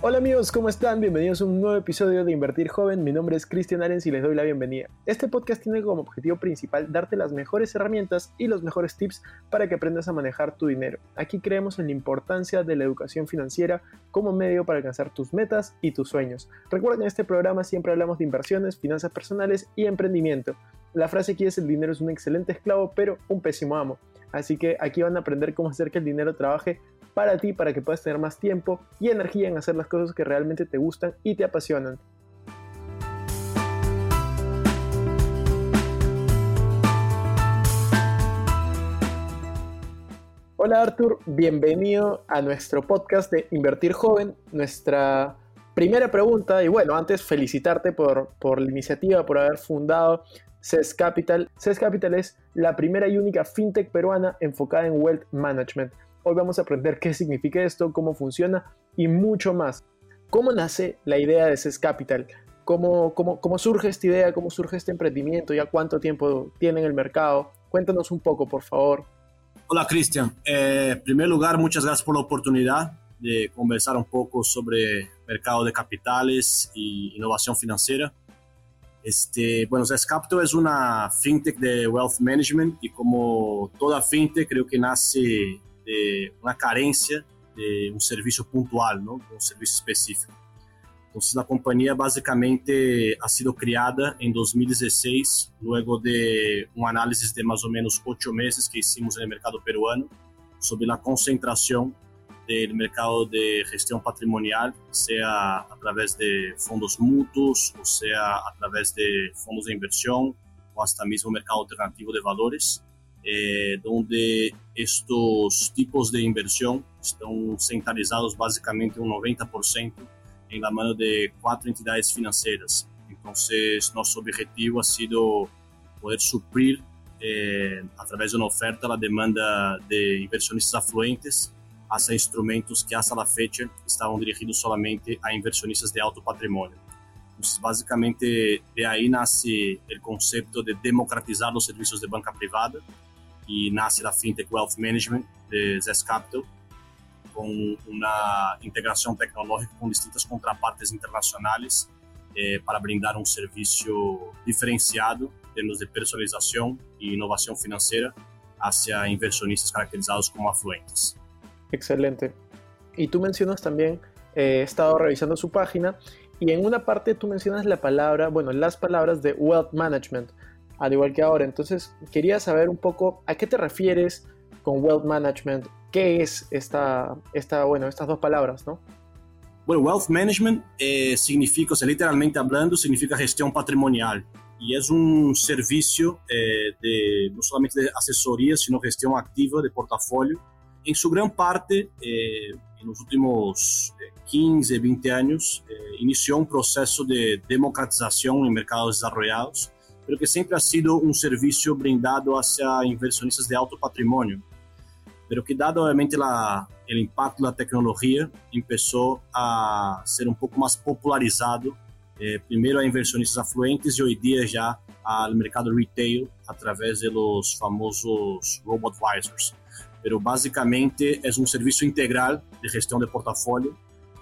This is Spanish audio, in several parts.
Hola amigos, ¿cómo están? Bienvenidos a un nuevo episodio de Invertir Joven. Mi nombre es Cristian Arens y les doy la bienvenida. Este podcast tiene como objetivo principal darte las mejores herramientas y los mejores tips para que aprendas a manejar tu dinero. Aquí creemos en la importancia de la educación financiera como medio para alcanzar tus metas y tus sueños. Recuerden, en este programa siempre hablamos de inversiones, finanzas personales y emprendimiento. La frase aquí es el dinero es un excelente esclavo, pero un pésimo amo. Así que aquí van a aprender cómo hacer que el dinero trabaje para ti, para que puedas tener más tiempo y energía en hacer las cosas que realmente te gustan y te apasionan. Hola Arthur, bienvenido a nuestro podcast de Invertir Joven, nuestra primera pregunta, y bueno, antes felicitarte por, por la iniciativa, por haber fundado CES Capital. CES Capital es la primera y única fintech peruana enfocada en wealth management. Hoy vamos a aprender qué significa esto, cómo funciona y mucho más. ¿Cómo nace la idea de CES Capital? ¿Cómo, cómo, cómo surge esta idea? ¿Cómo surge este emprendimiento? ¿Ya cuánto tiempo tiene en el mercado? Cuéntanos un poco, por favor. Hola, Cristian. Eh, en primer lugar, muchas gracias por la oportunidad de conversar un poco sobre mercado de capitales y innovación financiera. Este, bueno, CES Capital es una fintech de wealth management y como toda fintech creo que nace de uma carência de um serviço pontual, não de um serviço específico. Então, a companhia basicamente ha sido criada em 2016, logo de uma análise de mais ou menos oito meses que hicimos no mercado peruano sobre a concentração do mercado de gestão patrimonial, seja através de fundos mútuos, ou seja através de fundos de inversão, ou até mesmo mercado alternativo de valores. Eh, donde estos tipos de inversión están centralizados básicamente un 90% en la mano de cuatro entidades financieras. Entonces, nuestro objetivo ha sido poder suplir eh, a través de una oferta la demanda de inversionistas afluentes hacia instrumentos que hasta la fecha estaban dirigidos solamente a inversionistas de alto patrimonio. Entonces, básicamente, de ahí nace el concepto de democratizar los servicios de banca privada y nace la FinTech Wealth Management de Zest Capital, con una integración tecnológica con distintas contrapartes internacionales eh, para brindar un servicio diferenciado en términos de personalización e innovación financiera hacia inversionistas caracterizados como afluentes. Excelente. Y tú mencionas también, eh, he estado revisando su página y en una parte tú mencionas la palabra, bueno, las palabras de wealth management al igual que ahora. Entonces, quería saber un poco a qué te refieres con wealth management, qué es esta, esta bueno, estas dos palabras, ¿no? Bueno, wealth management eh, significa, o sea, literalmente hablando, significa gestión patrimonial. Y es un servicio eh, de no solamente de asesoría, sino gestión activa de portafolio. En su gran parte, eh, en los últimos 15, 20 años, inició un proceso de democratización en mercados desarrollados pelo que sempre ha sido um serviço brindado hacia inversionistas de alto patrimônio, pero que dado obviamente o impacto da tecnologia, começou a ser um pouco mais popularizado, eh, a inversionistas afluentes e hoje em dia já ao mercado retail através dos famosos robot advisors. Pero basicamente é um serviço integral de gestão de portafolio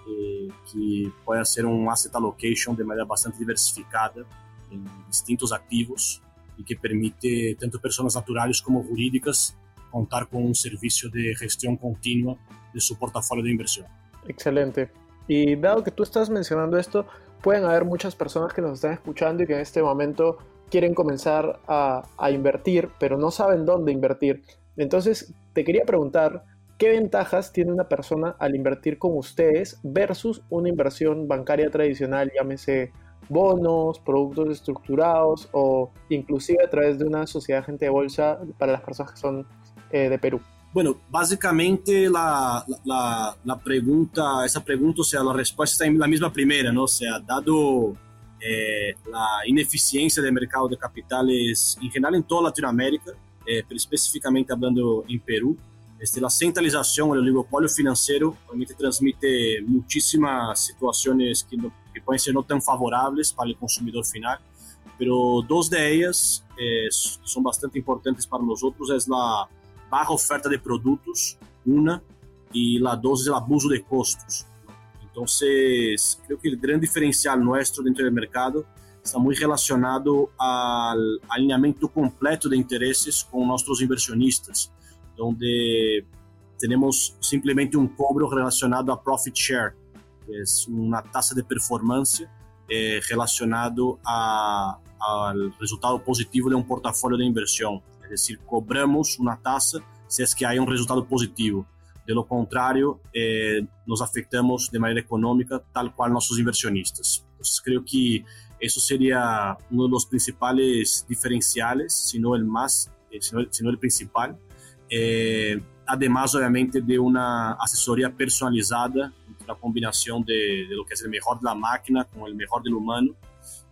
eh, que pode ser um asset allocation de maneira bastante diversificada en distintos activos y que permite tanto personas naturales como jurídicas contar con un servicio de gestión continua de su portafolio de inversión. Excelente. Y dado que tú estás mencionando esto, pueden haber muchas personas que nos están escuchando y que en este momento quieren comenzar a, a invertir, pero no saben dónde invertir. Entonces, te quería preguntar, ¿qué ventajas tiene una persona al invertir con ustedes versus una inversión bancaria tradicional, llámese bonos, productos estructurados o inclusive a través de una sociedad agente de bolsa para las personas que son eh, de Perú? Bueno, básicamente la, la, la, pregunta, esa pregunta, o sea, la respuesta en la misma primera, ¿no? O sea, dado eh, la ineficiencia del mercado de capitales en general en toda Latinoamérica, eh, pero específicamente hablando en Perú, este, la centralización, el oligopolio financiero, obviamente transmite muchísimas situaciones que no que podem ser não tão favoráveis para o consumidor final, mas duas delas eh, são bastante importantes para nós é a baixa oferta de produtos, uma, e a dos é o abuso de custos. Então, creo que o grande diferencial nosso dentro do mercado está muito relacionado ao alinhamento completo de interesses com nossos inversionistas, onde temos simplesmente um cobro relacionado a profit share é uma taxa de performance é, relacionado a, ao resultado positivo de um portfólio de inversão. É decir, cobramos uma taxa se é que há um resultado positivo. De lo contrário, é, nos afetamos de maneira econômica, tal qual nossos inversionistas. Entonces, creio que isso seria um dos principais diferenciais, se não eh, o mais, se não o principal. Eh, además, obviamente, de uma assessoria personalizada la combinación de, de, lo que es el mejor de la máquina con el mejor del humano,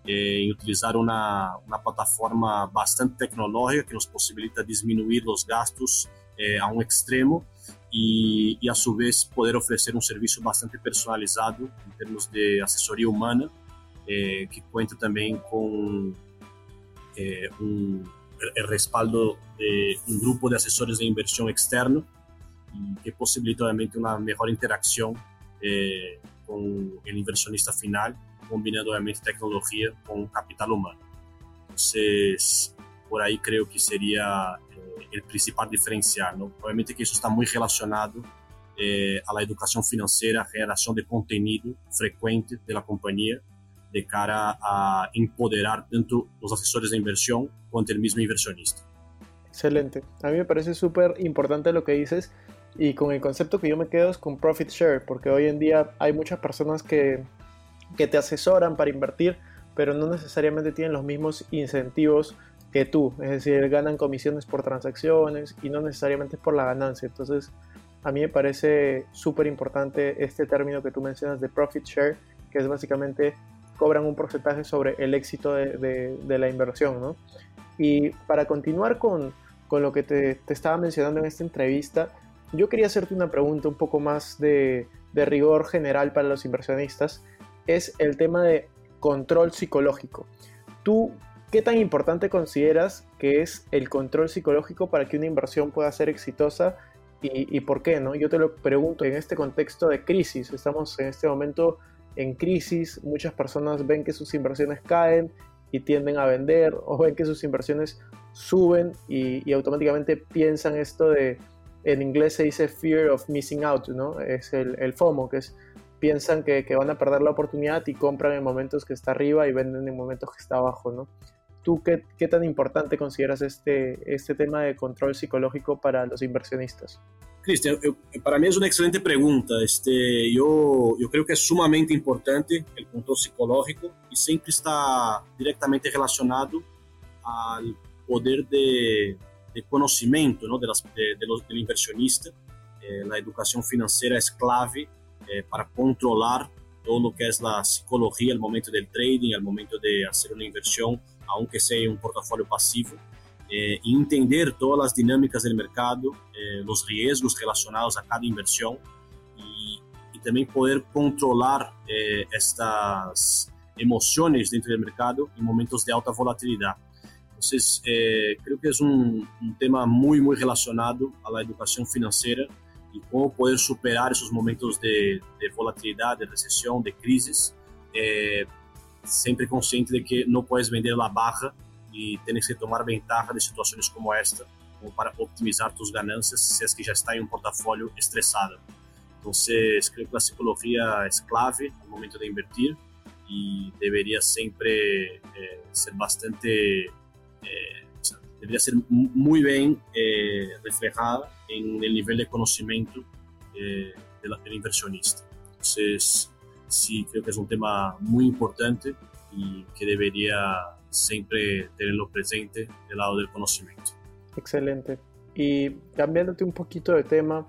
eh, y utilizar una, una, plataforma bastante tecnológica que nos posibilita disminuir los gastos eh, a un extremo y, y, a su vez poder ofrecer un servicio bastante personalizado en términos de asesoría humana eh, que cuenta también con un, el respaldo de un grupo de asesores de inversión externo que posibilita obviamente una mejor interacción eh, con el inversionista final, combinando obviamente tecnología con capital humano. Entonces, por ahí creo que sería eh, el principal diferencial. ¿no? Obviamente que eso está muy relacionado eh, a la educación financiera, generación de contenido frecuente de la compañía de cara a empoderar tanto los asesores de inversión cuanto el mismo inversionista. Excelente. A mí me parece súper importante lo que dices y con el concepto que yo me quedo es con profit share, porque hoy en día hay muchas personas que, que te asesoran para invertir, pero no necesariamente tienen los mismos incentivos que tú, es decir, ganan comisiones por transacciones y no necesariamente por la ganancia. Entonces, a mí me parece súper importante este término que tú mencionas de profit share, que es básicamente cobran un porcentaje sobre el éxito de, de, de la inversión, ¿no? Y para continuar con, con lo que te, te, estaba mencionando en esta entrevista, yo quería hacerte una pregunta un poco más de, rigor general para los inversionistas. Es el tema de control psicológico. ¿Tú qué tan importante consideras que es el control psicológico para que una inversión pueda ser exitosa y, por qué? ¿no? Yo te lo pregunto en este contexto de crisis. Estamos en este momento en crisis, muchas personas ven que sus inversiones caen y tienden a vender o ven que sus inversiones suben y, automáticamente piensan esto de, en inglés se dice fear of missing out, ¿no? Es el, el FOMO, que es piensan que, que, van a perder la oportunidad y compran en momentos que está arriba y venden en momentos que está abajo, ¿no? ¿Tú qué, qué tan importante consideras este, este tema de control psicológico para los inversionistas? Cristian, para mí es una excelente pregunta. Este, yo, yo creo que es sumamente importante el control psicológico y siempre está directamente relacionado al poder de, de conocimiento ¿no? de de, de los, inversionista. Eh, la educación financiera es clave eh, para controlar todo lo que es la psicología al momento del trading, al momento de hacer una inversión, aunque sea un portafolio pasivo eh, entender todas las dinámicas del mercado, eh, los riesgos relacionados a cada inversión y, y también poder controlar eh, estas emociones dentro del mercado en momentos de alta volatilidad. Entonces, eh, creo que un, un, tema muy, muy relacionado a la educación financiera y cómo poder superar esos momentos de, de volatilidad, de recesión, de crisis, eh, siempre consciente de que no puedes vender la baja y tienes que tomar ventaja de situaciones como esta como para optimizar tus ganancias si es que ya está en un portafolio estresado. Entonces, creo que la psicología es clave al momento de invertir y debería siempre eh, ser bastante, eh, debería ser muy bien eh, reflejada en el nivel de conocimiento eh, de del inversionista. Entonces, sí, creo que es un tema muy importante y que debería siempre tenerlo presente del lado del conocimiento. Excelente. Y cambiándote un poquito de tema,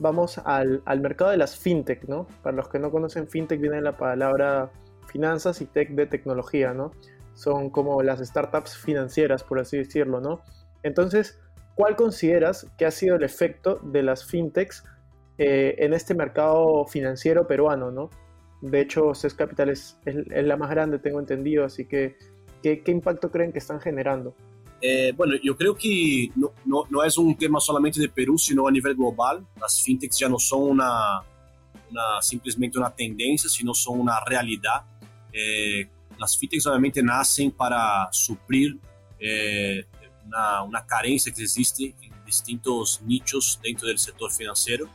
vamos al, al, mercado de las fintech, ¿no? Para los que no conocen fintech viene la palabra finanzas y tech de tecnología, ¿no? Son como las startups financieras, por así decirlo, ¿no? Entonces, ¿cuál consideras que ha sido el efecto de las fintechs eh, en este mercado financiero peruano, ¿no? De hecho, CES Capital es, es, es la más grande, tengo entendido, así que ¿Qué, qué impacto creen que están generando? Eh, bueno, yo creo que no, no, no, es un tema solamente de Perú, sino a nivel global. Las fintechs ya no son una, una, simplesmente uma tendência, sino são uma realidade. É, as fintechs, obviamente, nascem para suprir é, uma, uma carência que existe em distintos nichos dentro do setor financeiro.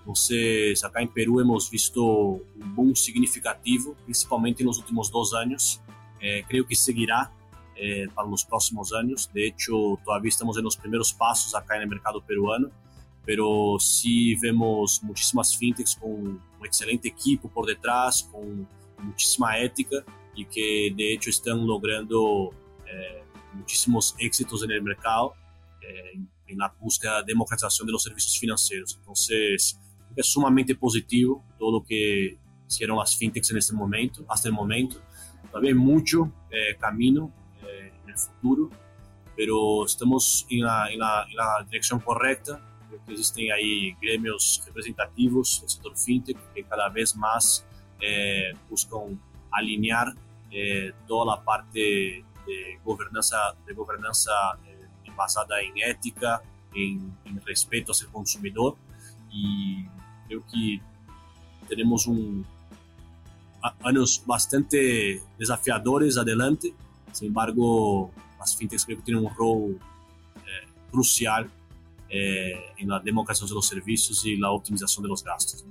Entonces, acá en Perú hemos visto un boom significativo, principalmente en los últimos dos años. Eh, creo que seguirá eh, para los próximos años. De hecho, todavía estamos en los primeros pasos acá el mercado peruano, pero sí vemos muchísimas fintechs con un excelente equipo por detrás, con muchísima ética y que de hecho están logrando eh, muchísimos éxitos en el mercado en la búsqueda de democratización de los servicios financieros. Entonces, é sumamente positivo todo o que hicieron as fintechs nesse momento, hasta el momento. Todavía hay mucho eh, camino en el futuro, pero estamos en la, en la, en la dirección correcta. Existen ahí gremios representativos del sector fintech que cada vez más buscan alinear eh, toda a parte de governança, de governança eh, basada em ética, em, em respeito ao seu consumidor. E eu que temos um, anos bastante desafiadores adelante. Sem embargo, as fintechs creio que têm um rol eh, crucial eh, na democratização dos serviços e na otimização dos gastos. Né?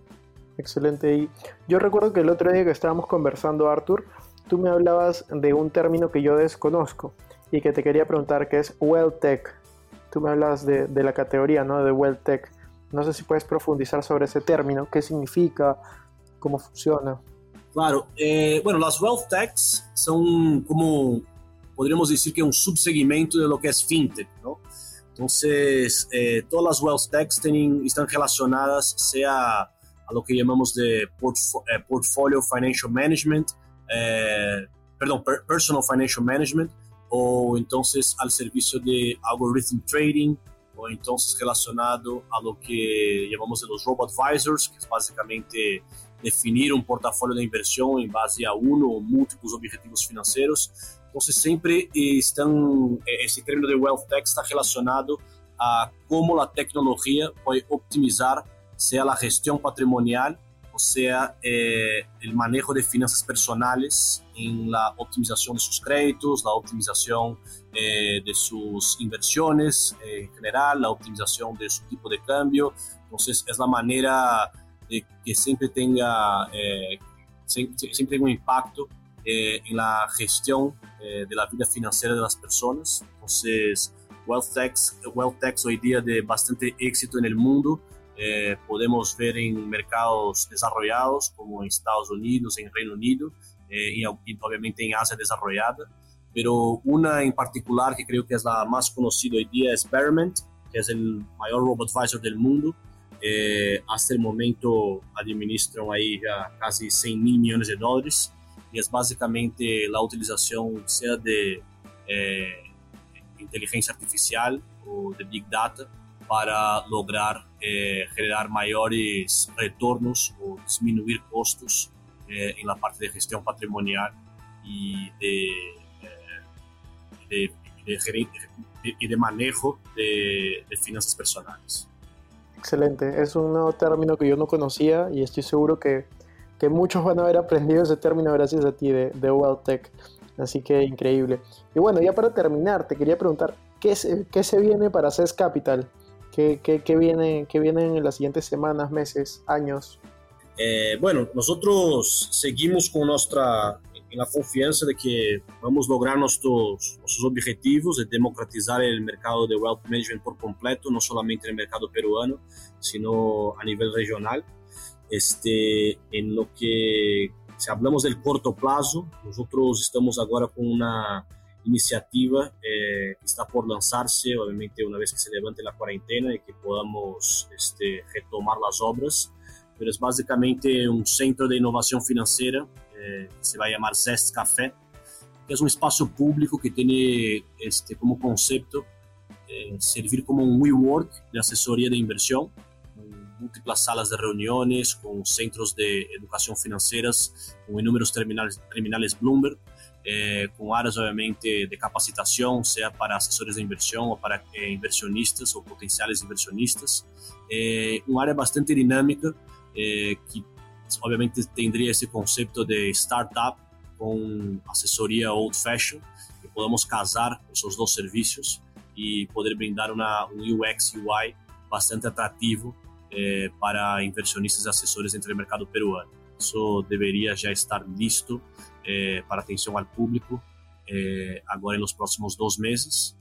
Excelente. Y yo recuerdo que el otro día que estábamos conversando, Arthur, tú me hablabas de un término que yo desconozco y que te quería preguntar, que es Well Tech. Tú me hablas de, de la categoría, ¿no? De Well Tech. No sé si puedes profundizar sobre ese término, qué significa, cómo funciona. Claro, eh, bueno, las wealth techs son como, podríamos decir que un subsegmento de lo que es fintech, ¿no? Entonces, eh, todas las wealth tienen, están relacionadas sea a lo que llamamos de eh, portfolio financial management, eh, perdón, per personal financial management, o entonces al servicio de algorithm trading, o entonces relacionado a lo que llamamos de los robo-advisors, que es básicamente definir un portafolio de inversión en base a uno o múltiples objetivos financieros. Entonces siempre están, ese término de wealth tech está relacionado a cómo la tecnología puede optimizar sea la gestión patrimonial o sea eh, el manejo de finanzas personales en la optimización de sus créditos, la optimización eh, de sus inversiones eh, en general, la optimización de su tipo de cambio. Entonces es la manera de que siempre tenga, eh, siempre tenga un impacto en la gestión de la vida financiera de las personas. Entonces, WealthTech, WealthTech hoy día de bastante éxito en el mundo. Podemos ver en mercados desarrollados como en Estados Unidos, en Reino Unido y obviamente en Asia desarrollada pero una en particular que creo que es la más conocida hoy día es Betterment, que es el mayor robot advisor del mundo. Eh, hasta el momento administran ahí ya casi 100 mil millones de dólares y es básicamente la utilización sea de eh, inteligencia artificial o de Big Data para lograr eh, generar mayores retornos o disminuir costos eh, en la parte de gestión patrimonial y de de, de, y de manejo de, finanzas personales. Excelente, es un nuevo término que yo no conocía y estoy seguro que, que muchos van a haber aprendido ese término gracias a ti de, de. Así que increíble. Y bueno, ya para terminar, te quería preguntar, ¿qué se, qué se viene para CES Capital? ¿Qué, qué, qué viene, ¿Qué vienen en las siguientes semanas, meses, años? Eh, bueno, nosotros seguimos con nuestra en la confianza de que vamos a lograr nuestros, nuestros objetivos de democratizar el mercado de wealth management por completo, no solamente en el mercado peruano, sino a nivel regional. Este, en lo que, si hablamos del corto plazo, nosotros estamos ahora con una iniciativa eh, que está por lanzarse, obviamente una vez que se levante la cuarentena y que podamos este, retomar las obras, pero es básicamente un centro de innovación financiera eh, se vai chamar Zest Café, que é um espaço público que tem este, como conceito eh, servir como um WeWork de assessoria de inversión, com múltiplas salas de reuniões, com centros de educação financeiras, com inúmeros terminales, terminales Bloomberg, eh, com áreas, obviamente, de capacitação, seja para assessores de inversión ou para eh, inversionistas ou potenciais inversionistas. Eh, uma área bastante dinâmica que obviamente tendría ese concepto de startup con asesoría old fashion, que podamos casar esos dos servicios y poder brindar una, un UX UI bastante atrativo para inversionistas y asesores dentro del mercado peruano. Eso debería ya estar listo é, para atenção ao público eh, agora nos próximos dois meses.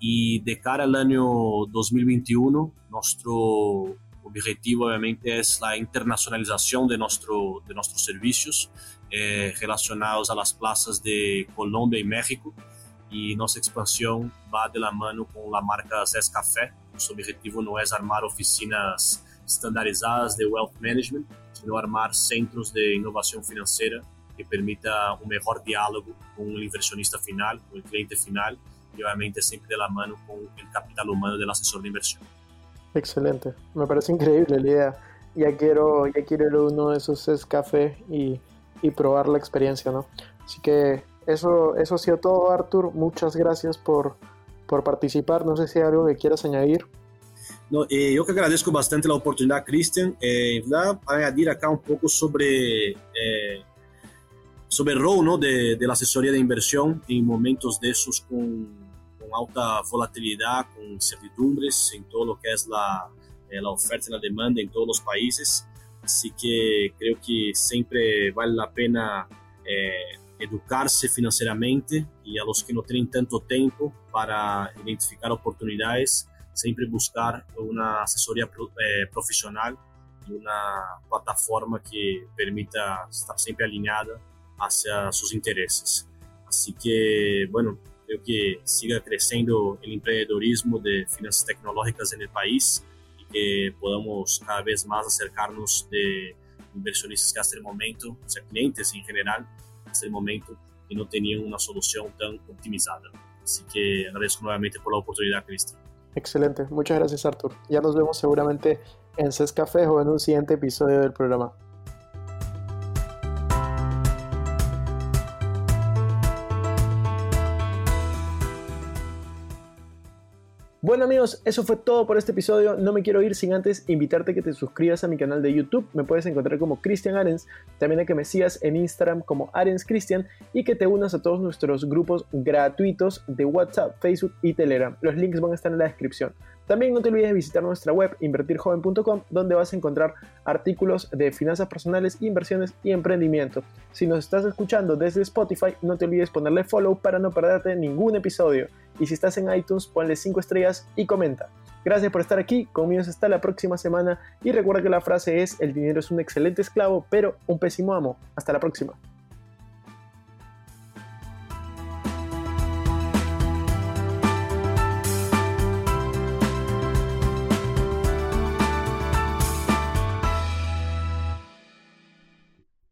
E de cara ao ano 2021, nosso objetivo, obviamente, é a internacionalização de, nosso, de nossos serviços relacionados relacionados às praças de Colômbia e México. E nossa expansão vai de la mano com a marca Zés Café. Nosso objetivo não é armar oficinas estandarizadas de wealth management, sino armar centros de inovação financeira que permita un mejor diálogo con el inversionista final, con el cliente final y obviamente siempre de la mano con el capital humano del asesor de inversión. Excelente, me parece increíble la idea. Ya quiero, ya quiero ir a uno de esos es café y, y, probar la experiencia, ¿no? Así que eso, eso ha sido todo, Arthur. Muchas gracias por, por participar. No sé si hay algo que quieras añadir. No, eh, eu que agradeço bastante a oportunidade, Christian. Eh, vou añadir acá um pouco sobre eh, sobre el rol ¿no? de, de, la asesoría de inversión en momentos de esos con, con, alta volatilidad, con incertidumbres en todo lo que la, eh, la oferta y la demanda en todos los países. Así que creo que siempre vale la pena eh, educarse financieramente y a los que no tienen tanto tiempo para identificar oportunidades, siempre buscar una asesoría eh, profesional y una plataforma que permita estar siempre alineada hacia sus intereses. Así que, bueno, creo que siga creciendo el empreendedorismo de finanzas tecnológicas en el país y que podamos cada vez más acercarnos de inversionistas que hasta el momento, o sea, clientes en general, hasta el momento, que no tenían una solución tan optimizada. Así que agradezco nuevamente por la oportunidad, Cristian. Excelente, muchas gracias Artur. Ya nos vemos seguramente en Café o en un siguiente episodio del programa. Bueno amigos, eso fue todo por este episodio. No me quiero ir sin antes invitarte a que te suscribas a mi canal de YouTube. Me puedes encontrar como Cristian Arens. También a que me sigas en Instagram como Arens Cristian y que te unas a todos nuestros grupos gratuitos de WhatsApp, Facebook y Telegram. Los links van a estar en la descripción. También no te olvides de visitar nuestra web invertirjoven.com donde vas a encontrar artículos de finanzas personales, inversiones y emprendimiento. Si nos estás escuchando desde Spotify, no te olvides ponerle follow para no perderte ningún episodio. Y si estás en iTunes, ponle 5 estrellas y comenta. Gracias por estar aquí, conmigo hasta la próxima semana y recuerda que la frase es el dinero es un excelente esclavo, pero un pésimo amo. Hasta la próxima.